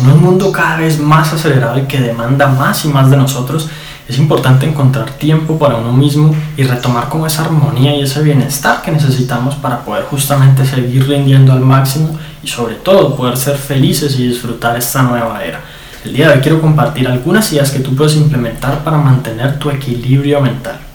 En un mundo cada vez más acelerado y que demanda más y más de nosotros, es importante encontrar tiempo para uno mismo y retomar como esa armonía y ese bienestar que necesitamos para poder justamente seguir rindiendo al máximo y sobre todo poder ser felices y disfrutar esta nueva era. El día de hoy quiero compartir algunas ideas que tú puedes implementar para mantener tu equilibrio mental.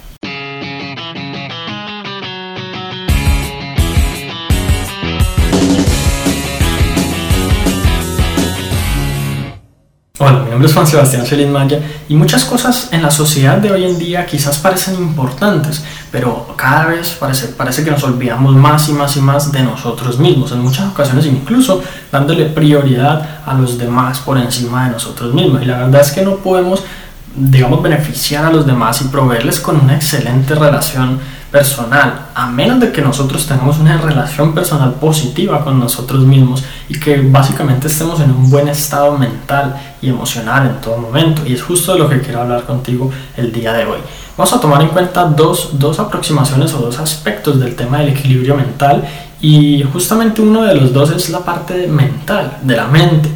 Hola, mi nombre es Juan Sebastián Feliz Maya y muchas cosas en la sociedad de hoy en día quizás parecen importantes, pero cada vez parece, parece que nos olvidamos más y más y más de nosotros mismos, en muchas ocasiones incluso dándole prioridad a los demás por encima de nosotros mismos. Y la verdad es que no podemos, digamos, beneficiar a los demás y proveerles con una excelente relación personal, a menos de que nosotros tengamos una relación personal positiva con nosotros mismos y que básicamente estemos en un buen estado mental y emocional en todo momento. Y es justo de lo que quiero hablar contigo el día de hoy. Vamos a tomar en cuenta dos, dos aproximaciones o dos aspectos del tema del equilibrio mental y justamente uno de los dos es la parte mental, de la mente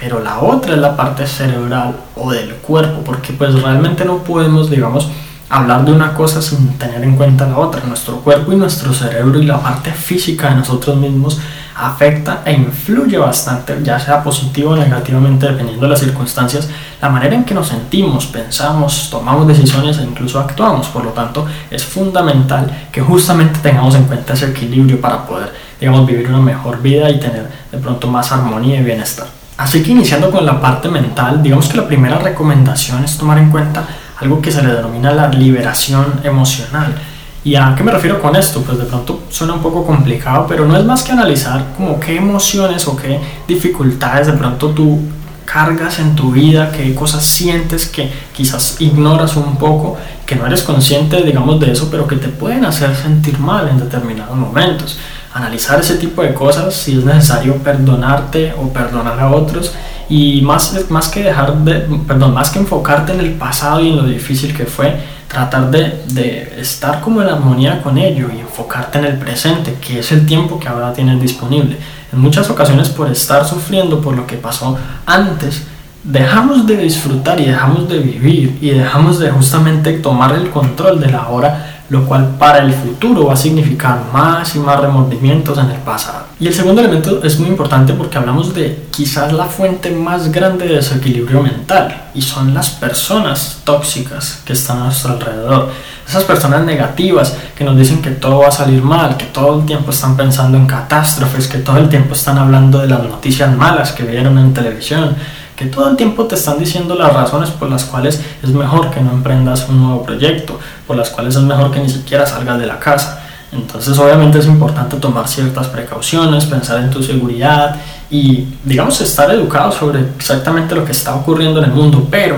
pero la otra es la parte cerebral o del cuerpo, porque pues realmente no podemos, digamos, hablar de una cosa sin tener en cuenta la otra. Nuestro cuerpo y nuestro cerebro y la parte física de nosotros mismos afecta e influye bastante, ya sea positivo o negativamente, dependiendo de las circunstancias, la manera en que nos sentimos, pensamos, tomamos decisiones e incluso actuamos. Por lo tanto, es fundamental que justamente tengamos en cuenta ese equilibrio para poder, digamos, vivir una mejor vida y tener de pronto más armonía y bienestar. Así que iniciando con la parte mental, digamos que la primera recomendación es tomar en cuenta algo que se le denomina la liberación emocional. ¿Y a qué me refiero con esto? Pues de pronto suena un poco complicado, pero no es más que analizar como qué emociones o qué dificultades de pronto tú cargas en tu vida, qué cosas sientes que quizás ignoras un poco, que no eres consciente, digamos, de eso, pero que te pueden hacer sentir mal en determinados momentos. Analizar ese tipo de cosas, si es necesario perdonarte o perdonar a otros y más, más que dejar de, perdón, más que enfocarte en el pasado y en lo difícil que fue, tratar de, de, estar como en armonía con ello y enfocarte en el presente, que es el tiempo que ahora tienes disponible. En muchas ocasiones por estar sufriendo por lo que pasó antes, dejamos de disfrutar y dejamos de vivir y dejamos de justamente tomar el control de la hora lo cual para el futuro va a significar más y más remordimientos en el pasado. Y el segundo elemento es muy importante porque hablamos de quizás la fuente más grande de desequilibrio mental y son las personas tóxicas que están a nuestro alrededor. Esas personas negativas que nos dicen que todo va a salir mal, que todo el tiempo están pensando en catástrofes, que todo el tiempo están hablando de las noticias malas que vieron en televisión, que todo el tiempo te están diciendo las razones por las cuales es mejor que no emprendas un nuevo proyecto, por las cuales es mejor que ni siquiera salgas de la casa. Entonces obviamente es importante tomar ciertas precauciones, pensar en tu seguridad y digamos estar educado sobre exactamente lo que está ocurriendo en el mundo, pero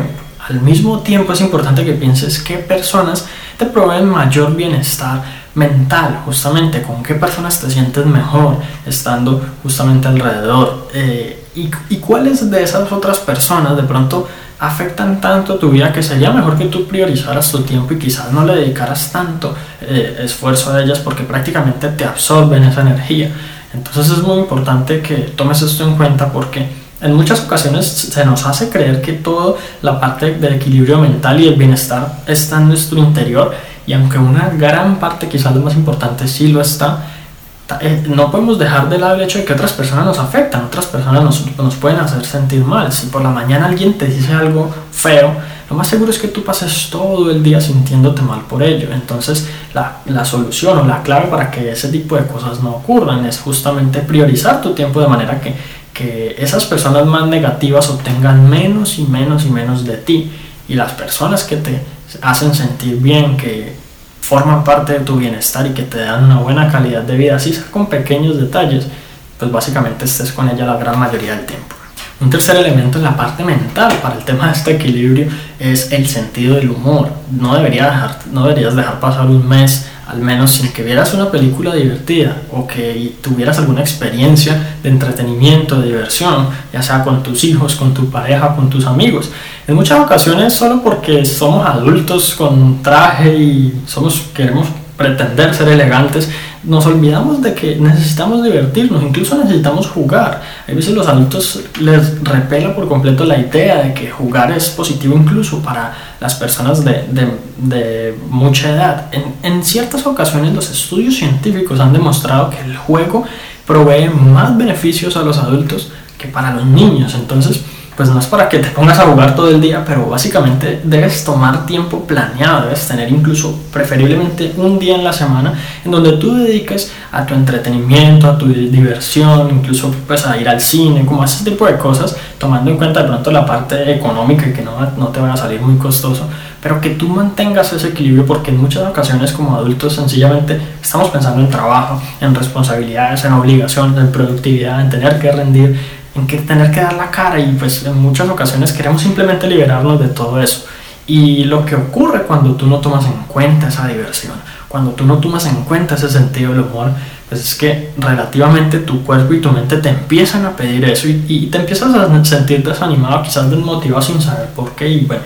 al mismo tiempo es importante que pienses qué personas te proveen mayor bienestar mental, justamente con qué personas te sientes mejor estando justamente alrededor. Eh, ¿Y, cuáles de esas otras personas de pronto afectan tanto tu vida que sería mejor que tú priorizaras tu tiempo y quizás no le dedicaras tanto eh, esfuerzo a ellas porque prácticamente te absorben esa energía. Entonces es muy importante que tomes esto en cuenta porque en muchas ocasiones se nos hace creer que toda la parte del equilibrio mental y el bienestar está en nuestro interior y aunque una gran parte, quizás lo más importante, sí lo está, no podemos dejar de lado el hecho de que otras personas nos afectan, otras personas nos, nos, pueden hacer sentir mal. Si por la mañana alguien te dice algo feo, lo más seguro es que tú pases todo el día sintiéndote mal por ello. Entonces la, la solución o la clave para que ese tipo de cosas no ocurran es justamente priorizar tu tiempo de manera que, que esas personas más negativas obtengan menos y menos y menos de ti. Y las personas que te hacen sentir bien, que forman parte de tu bienestar y que te dan una buena calidad de vida, así con pequeños detalles, pues básicamente estés con ella la gran mayoría del tiempo. Un tercer elemento en la parte mental para el tema de este equilibrio es el sentido del humor. No, debería dejar, no deberías dejar pasar un mes al menos sin que vieras una película divertida o que tuvieras alguna experiencia de entretenimiento, de diversión, ya sea con tus hijos, con tu pareja, con tus amigos. En muchas ocasiones solo porque somos adultos con traje y somos queremos pretender ser elegantes, nos olvidamos de que necesitamos divertirnos, incluso necesitamos jugar. A veces los adultos les repela por completo la idea de que jugar es positivo incluso para las personas de, de, mucha edad. En, en ciertas ocasiones los estudios científicos han demostrado que el juego provee más beneficios a los adultos que para los niños. Entonces, pues no es para que te pongas a jugar todo el día, pero básicamente debes tomar tiempo planeado, debes tener incluso preferiblemente un día en la semana en donde tú dediques a tu entretenimiento, a tu diversión, incluso pues a ir al cine, como ese tipo de cosas, tomando en cuenta de pronto la parte económica y que no, no te va a salir muy costoso, pero que tú mantengas ese equilibrio porque en muchas ocasiones como adultos sencillamente estamos pensando en trabajo, en responsabilidades, en obligaciones, en productividad, en tener que rendir en tener que dar la cara y pues en muchas ocasiones queremos simplemente liberarnos de todo eso. Y lo que ocurre cuando tú no tomas en cuenta esa diversión, cuando tú no tomas en cuenta ese sentido del humor, pues es que relativamente tu cuerpo y tu mente te empiezan a pedir eso y, te empiezas a sentir desanimado, quizás desmotivado sin saber por qué y bueno,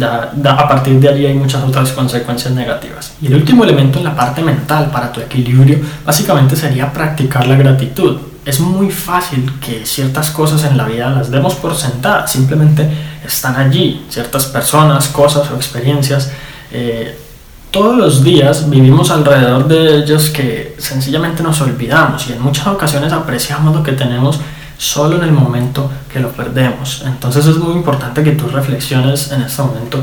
a partir de ahí hay muchas otras consecuencias negativas. Y el último elemento en la parte mental para tu equilibrio básicamente sería practicar la gratitud es muy fácil que ciertas cosas en la vida las demos por sentadas, simplemente están allí, ciertas personas, cosas o experiencias. Eh, todos los días vivimos alrededor de ellos que sencillamente nos olvidamos y en muchas ocasiones apreciamos lo que tenemos solo en el momento que lo perdemos. Entonces es muy importante que tú reflexiones en este momento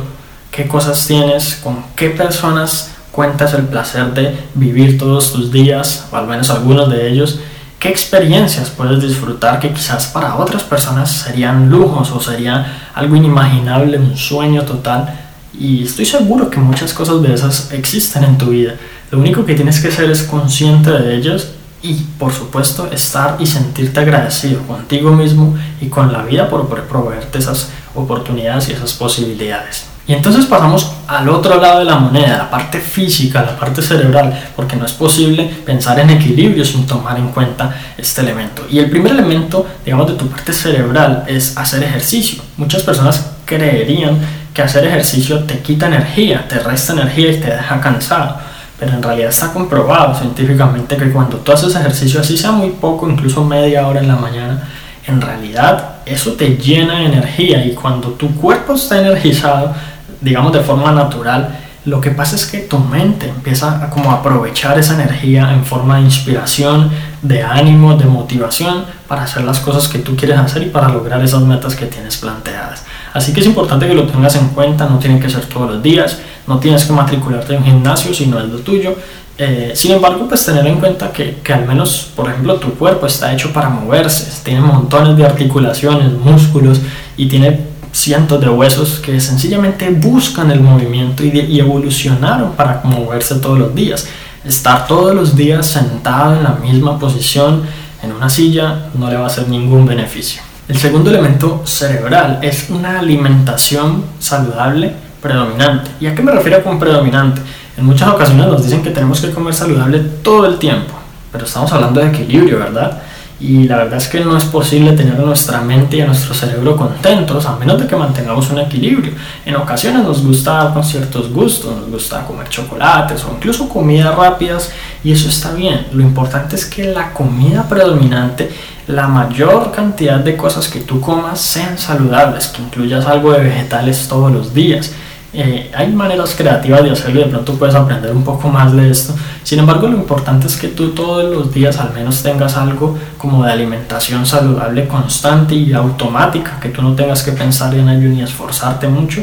qué cosas tienes, con qué personas cuentas el placer de vivir todos tus días, o al menos algunos de ellos, qué experiencias puedes disfrutar que quizás para otras personas serían lujos o sería algo inimaginable, un sueño total. Y estoy seguro que muchas cosas de esas existen en tu vida. Lo único que tienes que ser es consciente de ellas y por supuesto estar y sentirte agradecido contigo mismo y con la vida por proveerte esas oportunidades y esas posibilidades. Y entonces pasamos al otro lado de la moneda, la parte física, la parte cerebral, porque no es posible pensar en equilibrio sin tomar en cuenta este elemento. Y el primer elemento, digamos, de tu parte cerebral es hacer ejercicio. Muchas personas creerían que hacer ejercicio te quita energía, te resta energía y te deja cansado. Pero en realidad está comprobado científicamente que cuando tú haces ejercicio, así sea muy poco, incluso media hora en la mañana, en realidad eso te llena de energía y cuando tu cuerpo está energizado, digamos de forma natural, lo que pasa es que tu mente empieza a aprovechar esa energía en forma de inspiración, de ánimo, de motivación para hacer las cosas que tú quieres hacer y para lograr esas metas que tienes planteadas. Así que es importante que lo tengas en cuenta, no tienen que ser todos los días, no tienes que matricularte en un gimnasio si no es lo tuyo. Eh, sin embargo, pues tener en cuenta que, que al menos, por ejemplo, tu cuerpo está hecho para moverse, tiene montones de articulaciones, músculos y tiene cientos de huesos que sencillamente buscan el movimiento y, evolucionaron para moverse todos los días. Estar todos los días sentado en la misma posición en una silla no le va a hacer ningún beneficio. El segundo elemento cerebral es una alimentación saludable predominante. ¿Y a qué me refiero con predominante? En muchas ocasiones nos dicen que tenemos que comer saludable todo el tiempo, pero estamos hablando de equilibrio, ¿verdad? Y la verdad es que no es posible tener nuestra mente y a nuestro cerebro contentos a menos de que mantengamos un equilibrio. En ocasiones nos gusta con ciertos gustos, nos gusta comer chocolates o incluso comidas rápidas y eso está bien. Lo importante es que la comida predominante, la mayor cantidad de cosas que tú comas sean saludables, que incluyas algo de vegetales todos los días eh, hay maneras creativas de hacerlo y de pronto puedes aprender un poco más de esto. Sin embargo, lo importante es que tú todos los días al menos tengas algo como de alimentación saludable constante y automática, que tú no tengas que pensar en ello ni esforzarte mucho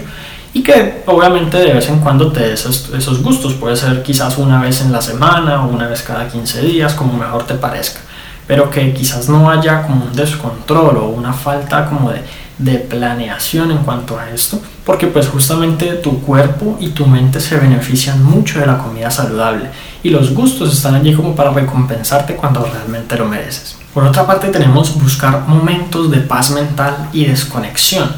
y que obviamente de vez en cuando te des esos, gustos. Puede ser quizás una vez en la semana o una vez cada 15 días, como mejor te parezca. Pero que quizás no haya como un descontrol o una falta como de, de planeación en cuanto a esto porque pues justamente tu cuerpo y tu mente se benefician mucho de la comida saludable y los gustos están allí como para recompensarte cuando realmente lo mereces. Por otra parte tenemos buscar momentos de paz mental y desconexión.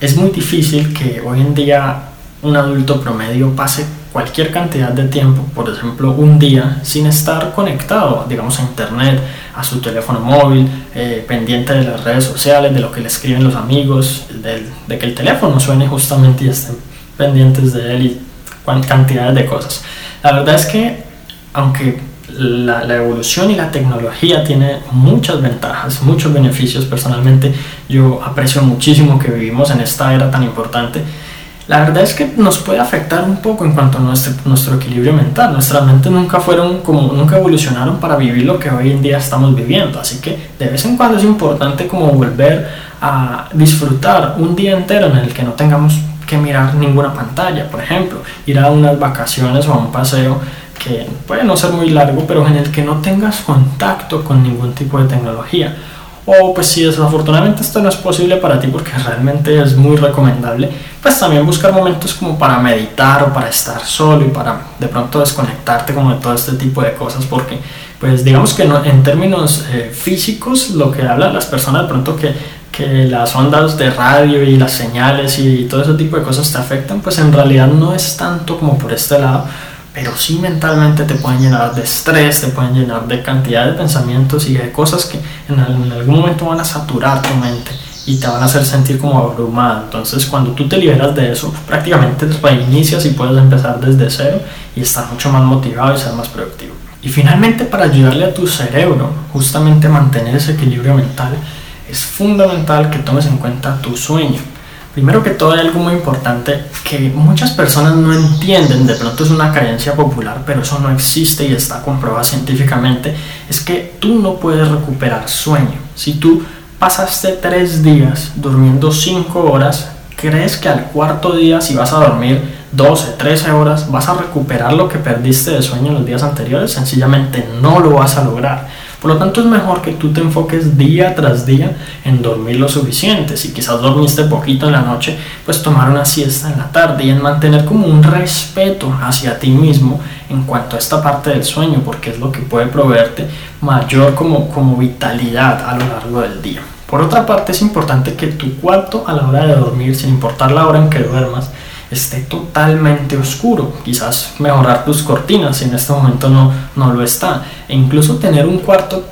Es muy difícil que hoy en día un adulto promedio pase cualquier cantidad de tiempo, por ejemplo un día, sin estar conectado, digamos, a internet, a su teléfono móvil, eh, pendiente de las redes sociales, de lo que le escriben los amigos, de, que el teléfono suene justamente y estén pendientes de él y cantidades de cosas. La verdad es que, aunque la, la, evolución y la tecnología tiene muchas ventajas, muchos beneficios. Personalmente yo aprecio muchísimo que vivimos en esta era tan importante. La verdad es que nos puede afectar un poco en cuanto a nuestro, nuestro equilibrio mental. Nuestras mentes nunca fueron como nunca evolucionaron para vivir lo que hoy en día estamos viviendo. Así que de vez en cuando es importante como volver a disfrutar un día entero en el que no tengamos que mirar ninguna pantalla, por ejemplo, ir a unas vacaciones o a un paseo que puede no ser muy largo, pero en el que no tengas contacto con ningún tipo de tecnología. O pues si desafortunadamente esto no es posible para ti porque realmente es muy recomendable, pues también buscar momentos como para meditar o para estar solo y para de pronto desconectarte como de todo este tipo de cosas porque pues digamos que no, en términos eh, físicos lo que hablan las personas de pronto que que las ondas de radio y las señales y todo ese tipo de cosas te afectan, pues en realidad no es tanto como por este lado, pero sí mentalmente te pueden llenar de estrés, te pueden llenar de cantidad de pensamientos y de cosas que en algún momento van a saturar tu mente y te van a hacer sentir como abrumado. Entonces, cuando tú te liberas de eso, prácticamente te reinicias y puedes empezar desde cero y estar mucho más motivado y ser más productivo. Y finalmente, para ayudarle a tu cerebro justamente mantener ese equilibrio mental, es fundamental que tomes en cuenta tu sueño. Primero que todo hay algo muy importante que muchas personas no entienden, de pronto es una creencia popular, pero eso no existe y está comprobado científicamente, es que tú no puedes recuperar sueño. Si tú pasaste tres días durmiendo cinco horas, ¿crees que al cuarto día si vas a dormir 12, 13 horas vas a recuperar lo que perdiste de sueño en los días anteriores? Sencillamente no lo vas a lograr. Por lo tanto es mejor que tú te enfoques día tras día en dormir lo suficiente. Si quizás dormiste poquito en la noche, pues tomar una siesta en la tarde y en mantener como un respeto hacia ti mismo en cuanto a esta parte del sueño, porque es lo que puede proveerte mayor como, como vitalidad a lo largo del día. Por otra parte es importante que tu cuarto a la hora de dormir, sin importar la hora en que duermas, esté totalmente oscuro. Quizás mejorar tus cortinas si en este momento no, no lo está. E incluso tener un cuarto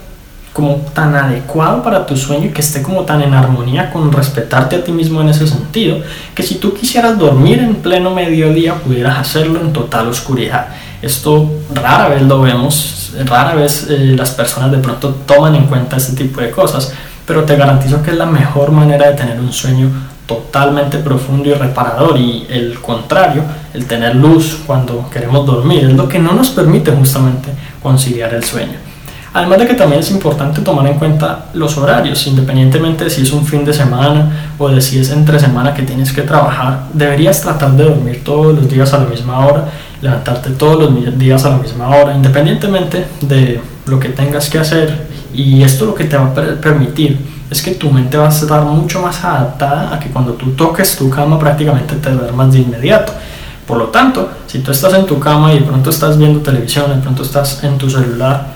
como tan adecuado para tu sueño y que esté como tan en armonía con respetarte a ti mismo en ese sentido, que si tú quisieras dormir en pleno mediodía pudieras hacerlo en total oscuridad. Esto rara vez lo vemos, rara vez eh, las personas de pronto toman en cuenta este tipo de cosas, pero te garantizo que es la mejor manera de tener un sueño totalmente profundo y reparador y el contrario, el tener luz cuando queremos dormir, es lo que no nos permite justamente conciliar el sueño. Además de que también es importante tomar en cuenta los horarios, independientemente de si es un fin de semana o de si es entre semana que tienes que trabajar, deberías tratar de dormir todos los días a la misma hora, levantarte todos los días a la misma hora, independientemente de lo que tengas que hacer y esto lo que te va a permitir es que tu mente va a estar mucho más adaptada a que cuando tú toques tu cama prácticamente te duermas de inmediato. Por lo tanto, si tú estás en tu cama y de pronto estás viendo televisión, de pronto estás en tu celular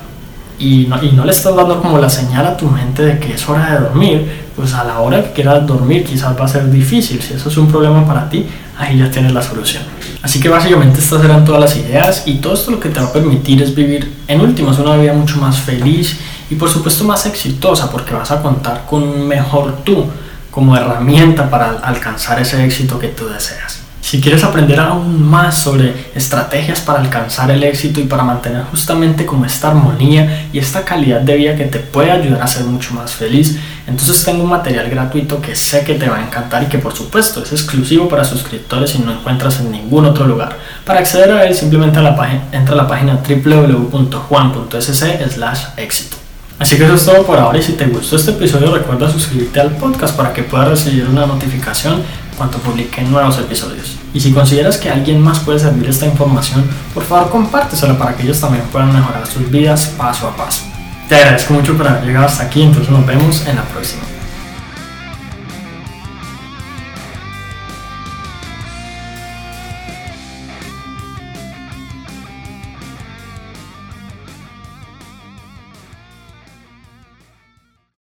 y no, y no le estás dando como la señal a tu mente de que es hora de dormir, pues a la hora que quieras dormir quizás va a ser difícil. Si eso es un problema para ti, ahí ya tienes la solución. Así que básicamente estas eran todas las ideas y todo esto lo que te va a permitir es vivir en últimas una vida mucho más feliz y por supuesto más exitosa porque vas a contar con un mejor tú como herramienta para alcanzar ese éxito que tú deseas. Si quieres aprender aún más sobre estrategias para alcanzar el éxito y para mantener justamente como esta armonía y esta calidad de vida que te puede ayudar a ser mucho más feliz, entonces tengo un material gratuito que sé que te va a encantar y que por supuesto es exclusivo para suscriptores y no encuentras en ningún otro lugar. Para acceder a él simplemente entra a la página www.juan.sc/éxito. Así que eso es todo por ahora y si te gustó este episodio recuerda suscribirte al podcast para que puedas recibir una notificación cuando publique nuevos episodios. Y si consideras que alguien más puede servir esta información, por favor compártesela para que ellos también puedan mejorar sus vidas paso a paso. Te agradezco mucho por haber llegado hasta aquí, entonces nos vemos en la próxima.